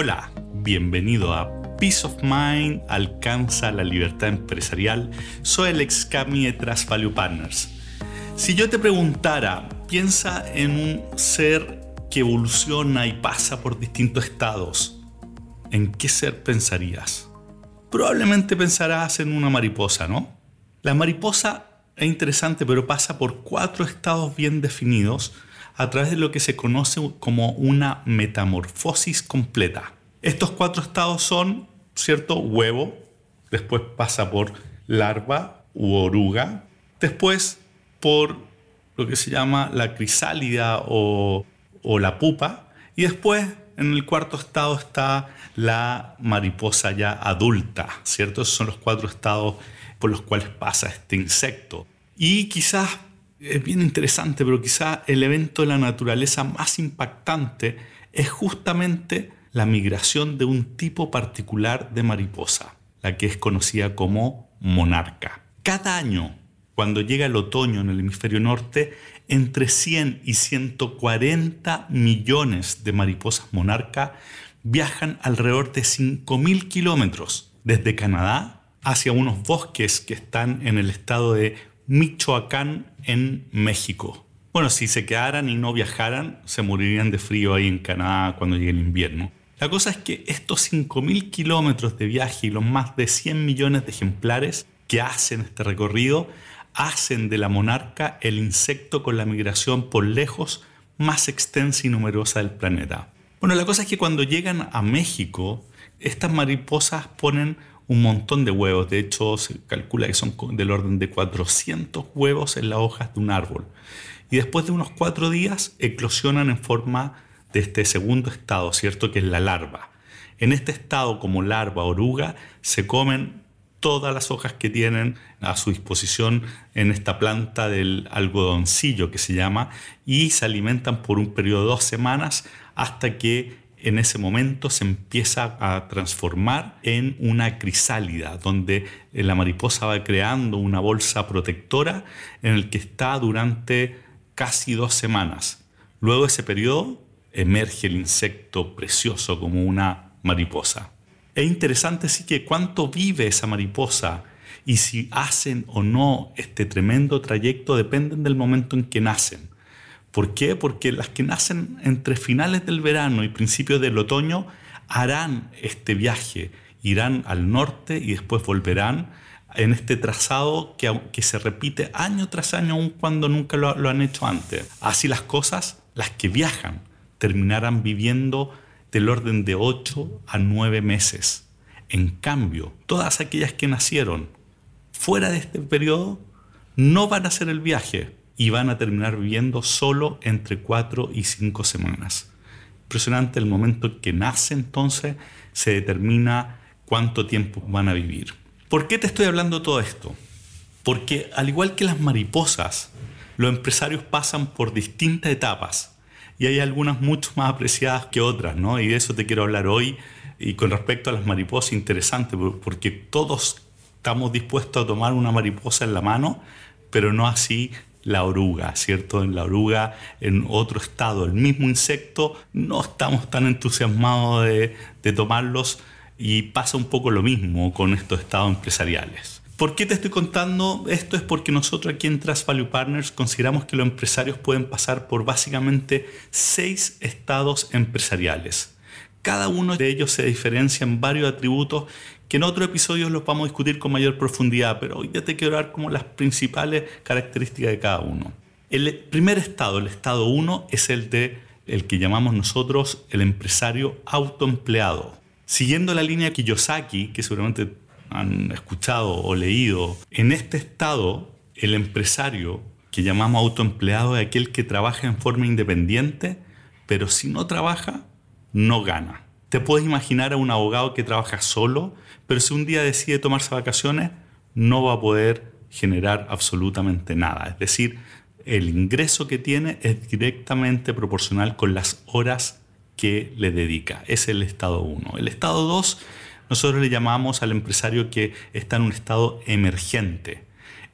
Hola, bienvenido a Peace of Mind alcanza la libertad empresarial. Soy el ex Cami de Trust Value Partners. Si yo te preguntara, piensa en un ser que evoluciona y pasa por distintos estados, ¿en qué ser pensarías? Probablemente pensarás en una mariposa, ¿no? La mariposa es interesante, pero pasa por cuatro estados bien definidos a través de lo que se conoce como una metamorfosis completa. Estos cuatro estados son, ¿cierto? Huevo, después pasa por larva u oruga, después por lo que se llama la crisálida o, la pupa, y después en el cuarto estado está la mariposa ya adulta, ¿cierto? Esos son los cuatro estados por los cuales pasa este insecto. Y quizás, es bien interesante, pero quizás el evento de la naturaleza más impactante es justamente la migración de un tipo particular de mariposa, la que es conocida como monarca. Cada año, cuando llega el otoño en el hemisferio norte, entre 100 y 140 millones de mariposas monarca viajan alrededor de 5.000 kilómetros desde Canadá hacia unos bosques que están en el estado de Michoacán en México. Bueno, si se quedaran y no viajaran, se morirían de frío ahí en Canadá cuando llegue el invierno. La cosa es que estos 5.000 kilómetros de viaje y los más de 100 millones de ejemplares que hacen este recorrido hacen de la monarca el insecto con la migración por lejos más extensa y numerosa del planeta. Bueno, la cosa es que cuando llegan a México, estas mariposas ponen un montón de huevos. De hecho, se calcula que son del orden de 400 huevos en las hojas de un árbol. Y después de unos cuatro días eclosionan en forma de este segundo estado, ¿cierto? Que es la larva. En este estado, como larva oruga, se comen todas las hojas que tienen a su disposición en esta planta del algodoncillo que se llama y se alimentan por un periodo de dos semanas hasta que en ese momento se empieza a transformar en una crisálida, donde la mariposa va creando una bolsa protectora en el que está durante casi dos semanas. Luego de ese periodo emerge el insecto precioso como una mariposa. Es interesante sí que cuánto vive esa mariposa y si hacen o no este tremendo trayecto dependen del momento en que nacen. ¿Por qué? Porque las que nacen entre finales del verano y principios del otoño harán este viaje, irán al norte y después volverán en este trazado que, se repite año tras año, aun cuando nunca lo, lo han hecho antes. Así las cosas, las que viajan terminarán viviendo del orden de 8 a 9 meses. En cambio, todas aquellas que nacieron fuera de este periodo no van a hacer el viaje y van a terminar viviendo solo entre 4 y 5 semanas. Impresionante el momento que nace entonces se determina cuánto tiempo van a vivir. ¿Por qué te estoy hablando todo esto? Porque al igual que las mariposas, los empresarios pasan por distintas etapas y hay algunas mucho más apreciadas que otras, ¿no? Y de eso te quiero hablar hoy. Y con respecto a las mariposas, interesante, porque todos estamos dispuestos a tomar una mariposa en la mano, pero no así la oruga, ¿cierto? En la oruga, en otro estado, el mismo insecto, no estamos tan entusiasmados de, tomarlos y pasa un poco lo mismo con estos estados empresariales. ¿Por qué te estoy contando esto? Es porque nosotros aquí en Trust Value Partners consideramos que los empresarios pueden pasar por básicamente seis estados empresariales. Cada uno de ellos se diferencia en varios atributos que en otro episodio los vamos a discutir con mayor profundidad, pero hoy ya te quiero dar como las principales características de cada uno. El primer estado, el estado 1, es el de el que llamamos nosotros el empresario autoempleado. Siguiendo la línea Kiyosaki, que seguramente han escuchado o leído, en este estado el empresario que llamamos autoempleado es aquel que trabaja en forma independiente, pero si no trabaja, no gana. Te puedes imaginar a un abogado que trabaja solo, pero si un día decide tomarse vacaciones, no va a poder generar absolutamente nada. Es decir, el ingreso que tiene es directamente proporcional con las horas que le dedica. Es el estado 1. El estado 2 nosotros le llamamos al empresario que está en un estado emergente.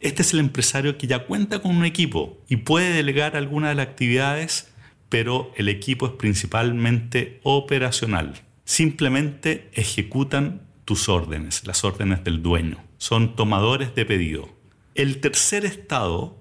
Este es el empresario que ya cuenta con un equipo y puede delegar algunas de las actividades, pero el equipo es principalmente operacional. simplemente ejecutan tus órdenes, las órdenes del dueño. Son tomadores de pedido. El tercer estado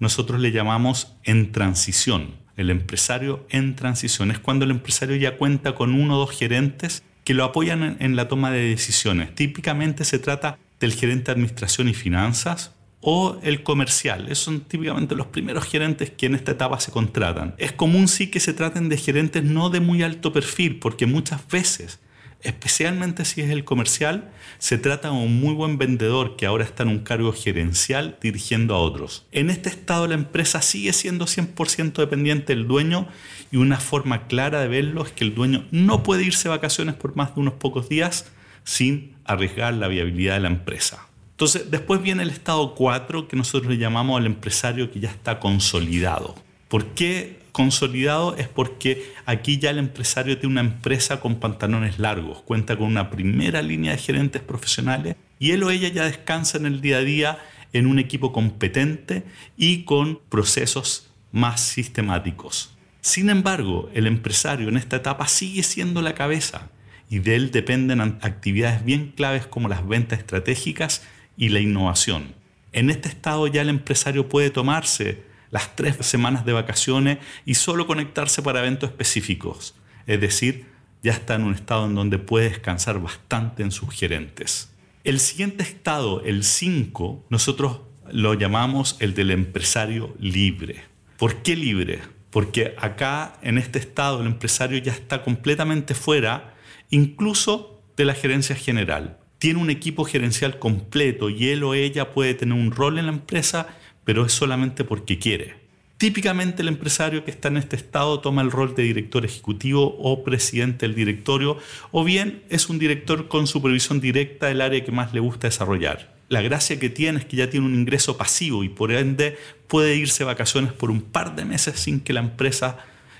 nosotros le llamamos en transición. El empresario en transición es cuando el empresario ya cuenta con uno o dos gerentes que lo apoyan en, la toma de decisiones. Típicamente se trata del gerente de administración y finanzas o el comercial. Esos son típicamente los primeros gerentes que en esta etapa se contratan. Es común sí que se traten de gerentes no de muy alto perfil, porque muchas veces, especialmente si es el comercial, se trata de un muy buen vendedor que ahora está en un cargo gerencial dirigiendo a otros. En este estado la empresa sigue siendo 100% dependiente del dueño y una forma clara de verlo es que el dueño no puede irse de vacaciones por más de unos pocos días sin arriesgar la viabilidad de la empresa. Entonces, después viene el estado 4, que nosotros le llamamos al empresario que ya está consolidado. ¿Por qué consolidado? Es porque aquí ya el empresario tiene una empresa con pantalones largos, cuenta con una primera línea de gerentes profesionales y él o ella ya descansa en el día a día en un equipo competente y con procesos más sistemáticos. Sin embargo, el empresario en esta etapa sigue siendo la cabeza y de él dependen actividades bien claves como las ventas estratégicas y la innovación. En este estado ya el empresario puede tomarse las tres semanas de vacaciones y solo conectarse para eventos específicos. Es decir, ya está en un estado en donde puede descansar bastante en sus gerentes. El siguiente estado, el 5, nosotros lo llamamos el del empresario libre. ¿Por qué libre? Porque acá, en este estado, el empresario ya está completamente fuera, incluso de la gerencia general tiene un equipo gerencial completo y él o ella puede tener un rol en la empresa, pero es solamente porque quiere. Típicamente el empresario que está en este estado toma el rol de director ejecutivo o presidente del directorio, o bien es un director con supervisión directa del área que más le gusta desarrollar. La gracia que tiene es que ya tiene un ingreso pasivo y por ende puede irse de vacaciones por un par de meses sin que la empresa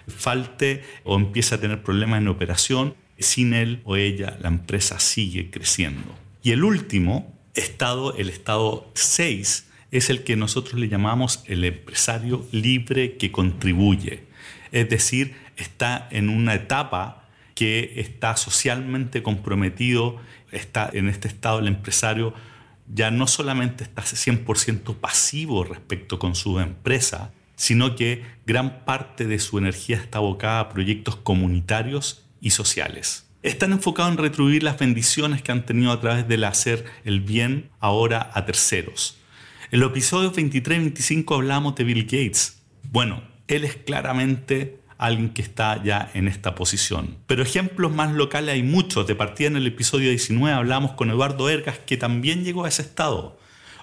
falte o empiece a tener problemas en operación sin él o ella, la empresa sigue creciendo. Y el último estado, el estado 6, es el que nosotros le llamamos el empresario libre que contribuye. Es decir, está en una etapa que está socialmente comprometido, está en este estado el empresario ya no solamente está 100% pasivo respecto con su empresa, sino que gran parte de su energía está abocada a proyectos comunitarios y sociales. Están enfocados en retribuir las bendiciones que han tenido a través del hacer el bien ahora a terceros. En los episodios 23 y 25 hablamos de Bill Gates. Bueno, él es claramente alguien que está ya en esta posición. Pero ejemplos más locales hay muchos. De partida en el episodio 19 hablamos con Eduardo Ergas, que también llegó a ese estado.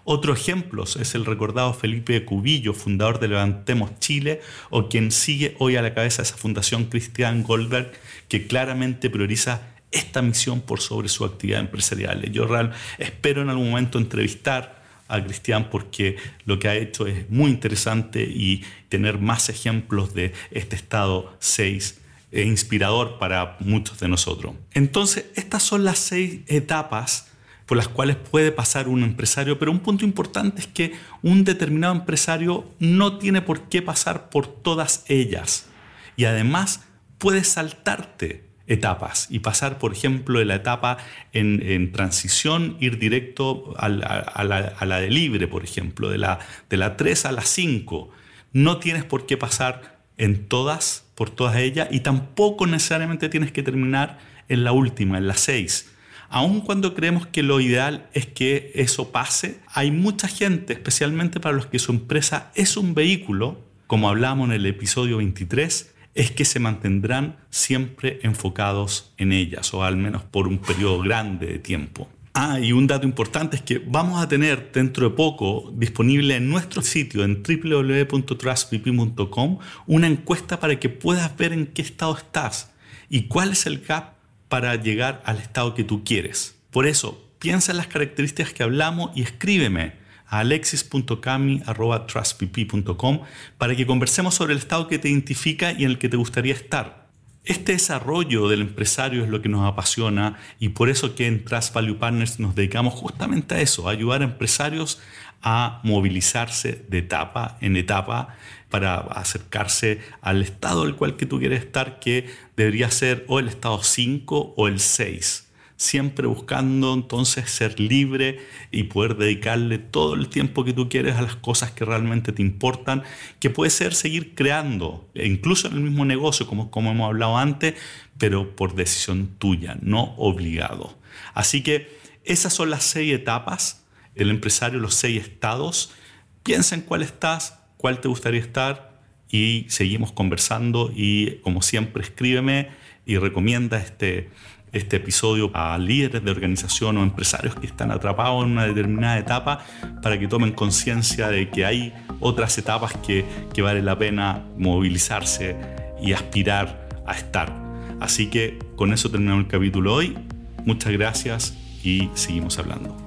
Otro ejemplo es el recordado Felipe Cubillo, fundador de Levantemos Chile, o quien sigue hoy a la cabeza de esa fundación Christian Goldberg, que claramente prioriza esta misión por sobre su actividad empresarial. Yo real, espero en algún momento entrevistar a Cristian porque lo que ha hecho es muy interesante y tener más ejemplos de este estado 6 e inspirador para muchos de nosotros. Entonces, estas son las seis etapas por las cuales puede pasar un empresario, pero un punto importante es que un determinado empresario no tiene por qué pasar por todas ellas. Y además puede saltarte etapas y pasar, por ejemplo, de la etapa en, transición, ir directo a la, de libre, por ejemplo, de la, de la 3 a la 5. No tienes por qué pasar en todas, por todas ellas, y tampoco necesariamente tienes que terminar en la última, en la 6 aun cuando creemos que lo ideal es que eso pase, hay mucha gente, especialmente para los que su empresa es un vehículo, como hablamos en el episodio 23, es que se mantendrán siempre enfocados en ellas, o al menos por un periodo grande de tiempo. Ah, y un dato importante es que vamos a tener dentro de poco disponible en nuestro sitio en www.trustvp.com una encuesta para que puedas ver en qué estado estás y cuál es el gap para llegar al estado que tú quieres. Por eso, piensa en las características que hablamos y escríbeme a alexis.cami.trustpp.com para que conversemos sobre el estado que te identifica y en el que te gustaría estar. Este desarrollo del empresario es lo que nos apasiona y por eso que en Trust Value Partners nos dedicamos justamente a eso, a ayudar a empresarios a movilizarse de etapa en etapa para acercarse al estado del cual que tú quieres estar, que debería ser o el estado 5 o el 6 siempre buscando entonces ser libre y poder dedicarle todo el tiempo que tú quieres a las cosas que realmente te importan, que puede ser seguir creando, e incluso en el mismo negocio, como, como hemos hablado antes, pero por decisión tuya, no obligado. Así que esas son las seis etapas del empresario, los seis estados. Piensa en cuál estás, cuál te gustaría estar y seguimos conversando y como siempre escríbeme y recomienda este, este episodio a líderes de organización o empresarios que están atrapados en una determinada etapa para que tomen conciencia de que hay otras etapas que, que vale la pena movilizarse y aspirar a estar. Así que con eso terminamos el capítulo hoy. Muchas gracias y seguimos hablando.